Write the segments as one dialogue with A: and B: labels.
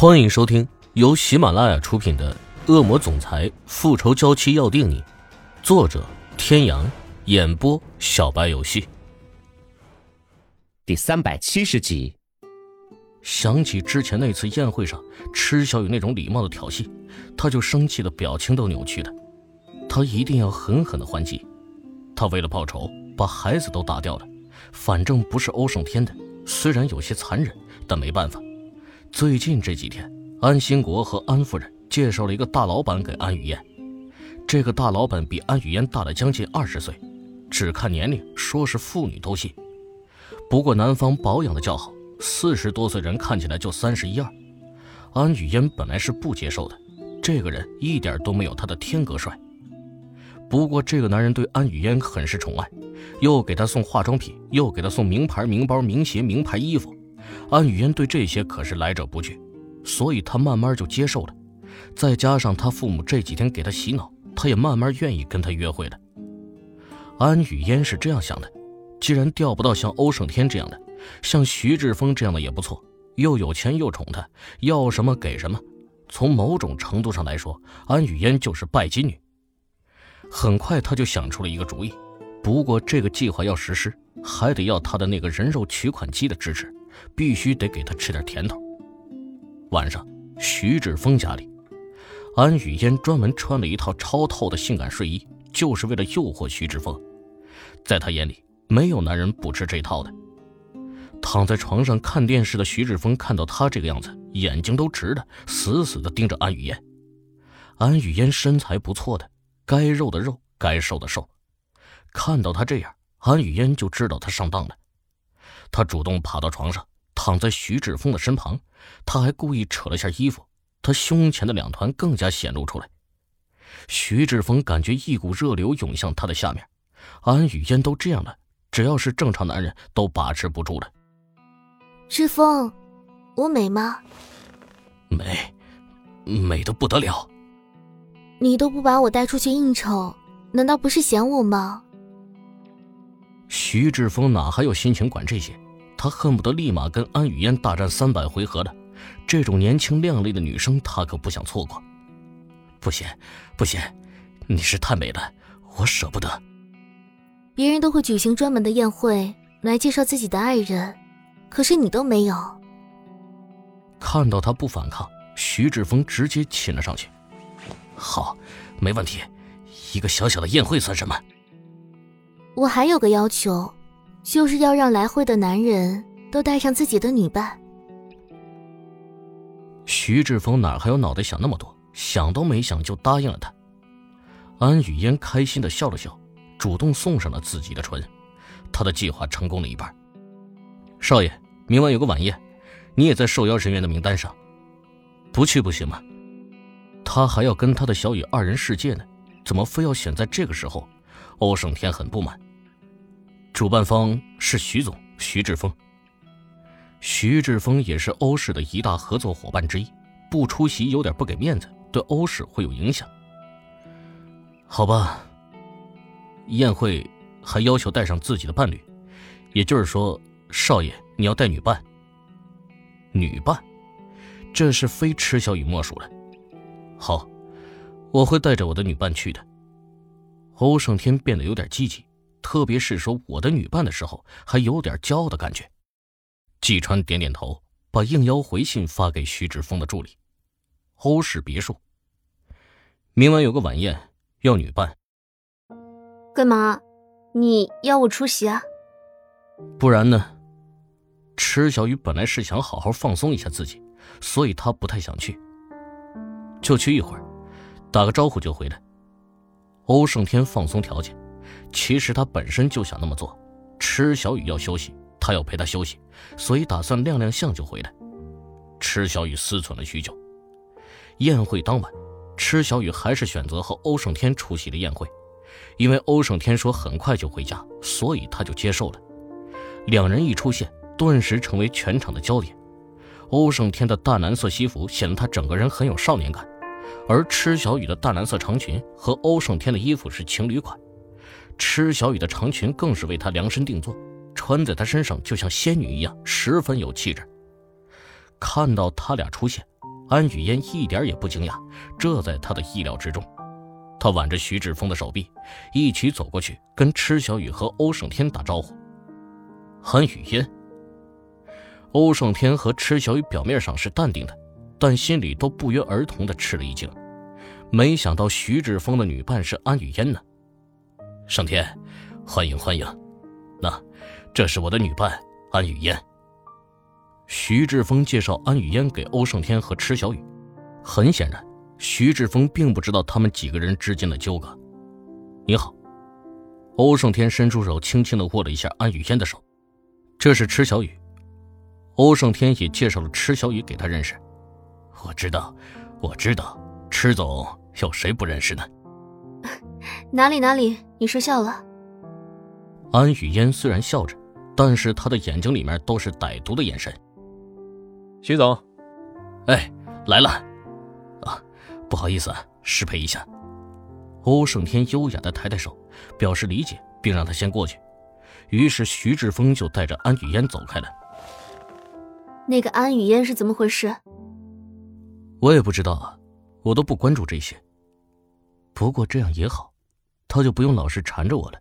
A: 欢迎收听由喜马拉雅出品的《恶魔总裁复仇娇妻要定你》，作者：天阳，演播：小白游戏。
B: 第三百七十集。
A: 想起之前那次宴会上，池小雨那种礼貌的挑衅，他就生气的表情都扭曲的。他一定要狠狠的还击。他为了报仇，把孩子都打掉了。反正不是欧胜天的，虽然有些残忍，但没办法。最近这几天，安兴国和安夫人介绍了一个大老板给安雨嫣。这个大老板比安雨嫣大了将近二十岁，只看年龄说是妇女都信。不过男方保养的较好，四十多岁人看起来就三十一二。安雨嫣本来是不接受的，这个人一点都没有她的天格帅。不过这个男人对安雨嫣很是宠爱，又给她送化妆品，又给她送名牌名包、名鞋、名牌衣服。安雨嫣对这些可是来者不拒，所以她慢慢就接受了。再加上她父母这几天给她洗脑，她也慢慢愿意跟他约会了。安雨嫣是这样想的：既然钓不到像欧胜天这样的，像徐志峰这样的也不错，又有钱又宠她，要什么给什么。从某种程度上来说，安雨嫣就是拜金女。很快，她就想出了一个主意，不过这个计划要实施，还得要她的那个人肉取款机的支持。必须得给他吃点甜头。晚上，徐志峰家里，安雨嫣专门穿了一套超透的性感睡衣，就是为了诱惑徐志峰。在他眼里，没有男人不吃这套的。躺在床上看电视的徐志峰看到他这个样子，眼睛都直的，死死的盯着安雨嫣。安雨嫣身材不错的，该肉的肉，该瘦的瘦。看到他这样，安雨嫣就知道他上当了。他主动爬到床上，躺在徐志峰的身旁，他还故意扯了下衣服，他胸前的两团更加显露出来。徐志峰感觉一股热流涌向他的下面，安雨嫣都这样了，只要是正常男人都把持不住了。
C: 志峰，我美吗？
A: 美，美的不得了。
C: 你都不把我带出去应酬，难道不是嫌我吗？
A: 徐志峰哪还有心情管这些？他恨不得立马跟安雨嫣大战三百回合的。这种年轻靓丽的女生，他可不想错过。不行，不行，你是太美了，我舍不得。
C: 别人都会举行专门的宴会来介绍自己的爱人，可是你都没有。
A: 看到他不反抗，徐志峰直接亲了上去。好，没问题，一个小小的宴会算什么？
C: 我还有个要求，就是要让来会的男人都带上自己的女伴。
A: 徐志峰哪还有脑袋想那么多，想都没想就答应了他。安雨嫣开心的笑了笑，主动送上了自己的唇。他的计划成功了一半。少爷，明晚有个晚宴，你也在受邀人员的名单上，不去不行吗？他还要跟他的小雨二人世界呢，怎么非要选在这个时候？欧胜天很不满。主办方是徐总徐志峰。徐志峰也是欧氏的一大合作伙伴之一，不出席有点不给面子，对欧氏会有影响。好吧。宴会还要求带上自己的伴侣，也就是说，少爷你要带女伴。女伴，这是非池小雨莫属了。好，我会带着我的女伴去的。欧胜天变得有点积极，特别是说“我的女伴”的时候，还有点骄傲的感觉。季川点点头，把应邀回信发给徐志峰的助理。欧氏别墅，明晚有个晚宴，要女伴。
C: 干嘛？你要我出席啊？
A: 不然呢？池小雨本来是想好好放松一下自己，所以她不太想去。就去一会儿，打个招呼就回来。欧胜天放松条件，其实他本身就想那么做。池小雨要休息，他要陪她休息，所以打算亮亮相就回来。池小雨思忖了许久，宴会当晚，池小雨还是选择和欧胜天出席了宴会，因为欧胜天说很快就回家，所以他就接受了。两人一出现，顿时成为全场的焦点。欧胜天的淡蓝色西服显得他整个人很有少年感。而池小雨的淡蓝色长裙和欧胜天的衣服是情侣款，池小雨的长裙更是为她量身定做，穿在她身上就像仙女一样，十分有气质。看到他俩出现，安雨嫣一点也不惊讶，这在她的意料之中。她挽着徐志峰的手臂，一起走过去，跟池小雨和欧胜天打招呼。安雨嫣。欧胜天和池小雨表面上是淡定的，但心里都不约而同的吃了一惊。没想到徐志峰的女伴是安雨嫣呢。胜天，欢迎欢迎。那，这是我的女伴安雨嫣。徐志峰介绍安雨嫣给欧胜天和池小雨，很显然，徐志峰并不知道他们几个人之间的纠葛。你好，欧胜天伸出手，轻轻的握了一下安雨嫣的手。这是池小雨。欧胜天也介绍了池小雨给他认识。我知道，我知道，池总有谁不认识呢？
C: 哪 里哪里，你说笑了。
A: 安雨嫣虽然笑着，但是她的眼睛里面都是歹毒的眼神。
D: 徐总，
A: 哎，来了，啊，不好意思啊，失陪一下。欧胜天优雅的抬抬手，表示理解，并让他先过去。于是徐志峰就带着安雨嫣走开了。
C: 那个安雨嫣是怎么回事？
A: 我也不知道啊，我都不关注这些。不过这样也好，他就不用老是缠着我了。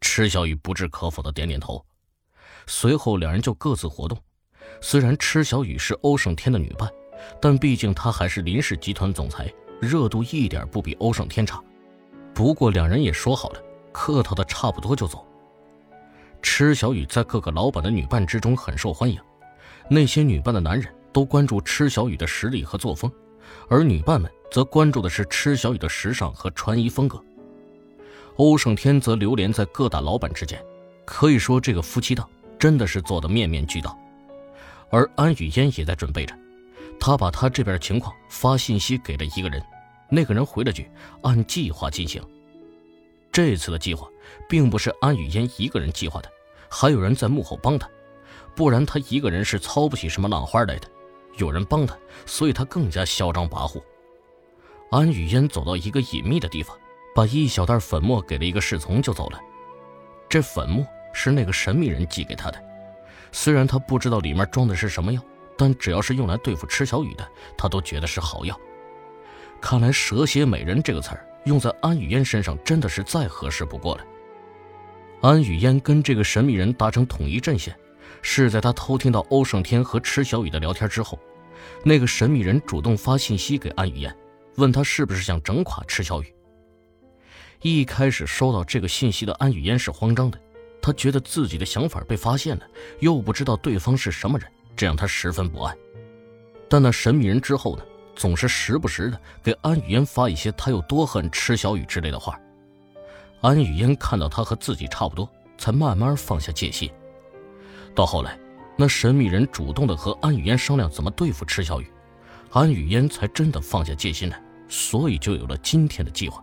A: 池小雨不置可否的点点头，随后两人就各自活动。虽然池小雨是欧胜天的女伴，但毕竟她还是林氏集团总裁，热度一点不比欧胜天差。不过两人也说好了，客套的差不多就走。池小雨在各个老板的女伴之中很受欢迎，那些女伴的男人都关注池小雨的实力和作风，而女伴们则关注的是池小雨的时尚和穿衣风格。欧胜天则流连在各大老板之间，可以说这个夫妻档真的是做的面面俱到。而安雨嫣也在准备着，她把她这边的情况发信息给了一个人，那个人回了句：“按计划进行。”这次的计划并不是安雨嫣一个人计划的，还有人在幕后帮她，不然她一个人是操不起什么浪花来的。有人帮她，所以她更加嚣张跋扈。安雨嫣走到一个隐秘的地方，把一小袋粉末给了一个侍从就走了。这粉末是那个神秘人寄给他的。虽然他不知道里面装的是什么药，但只要是用来对付池小雨的，他都觉得是好药。看来“蛇蝎美人”这个词儿用在安雨嫣身上真的是再合适不过了。安雨嫣跟这个神秘人达成统一阵线，是在他偷听到欧胜天和池小雨的聊天之后。那个神秘人主动发信息给安雨嫣，问他是不是想整垮池小雨。一开始收到这个信息的安雨嫣是慌张的。她觉得自己的想法被发现了，又不知道对方是什么人，这让她十分不安。但那神秘人之后呢，总是时不时的给安雨嫣发一些他有多恨池小雨之类的话。安雨嫣看到他和自己差不多，才慢慢放下戒心。到后来，那神秘人主动的和安雨嫣商量怎么对付池小雨，安雨嫣才真的放下戒心来，所以就有了今天的计划。